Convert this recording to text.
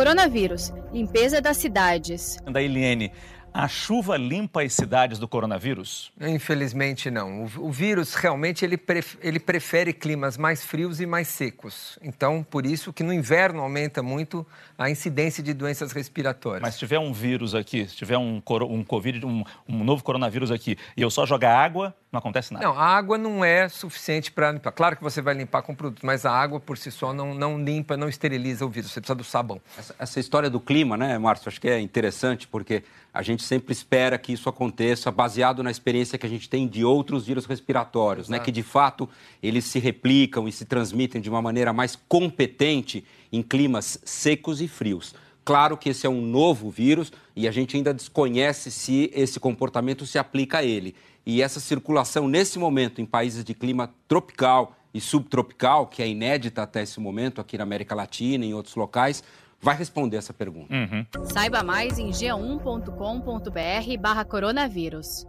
Coronavírus, limpeza das cidades. Da Eliene, a chuva limpa as cidades do coronavírus? Infelizmente não. O, o vírus realmente ele, pref, ele prefere climas mais frios e mais secos. Então, por isso que no inverno aumenta muito a incidência de doenças respiratórias. Mas se tiver um vírus aqui, se tiver um, um Covid, um, um novo coronavírus aqui, e eu só jogar água, não acontece nada. Não, a água não é suficiente para limpar. Claro que você vai limpar com produto, mas a água por si só não, não limpa, não esteriliza o vírus. Você precisa do sabão. Essa, essa história do clima, né, Márcio? Acho que é interessante porque a gente sempre espera que isso aconteça baseado na experiência que a gente tem de outros vírus respiratórios, né? Que de fato eles se replicam e se transmitem de uma maneira mais competente em climas secos e frios. Claro que esse é um novo vírus e a gente ainda desconhece se esse comportamento se aplica a ele. E essa circulação nesse momento em países de clima tropical e subtropical, que é inédita até esse momento aqui na América Latina e em outros locais, vai responder essa pergunta. Uhum. Saiba mais em g1.com.br barra coronavírus.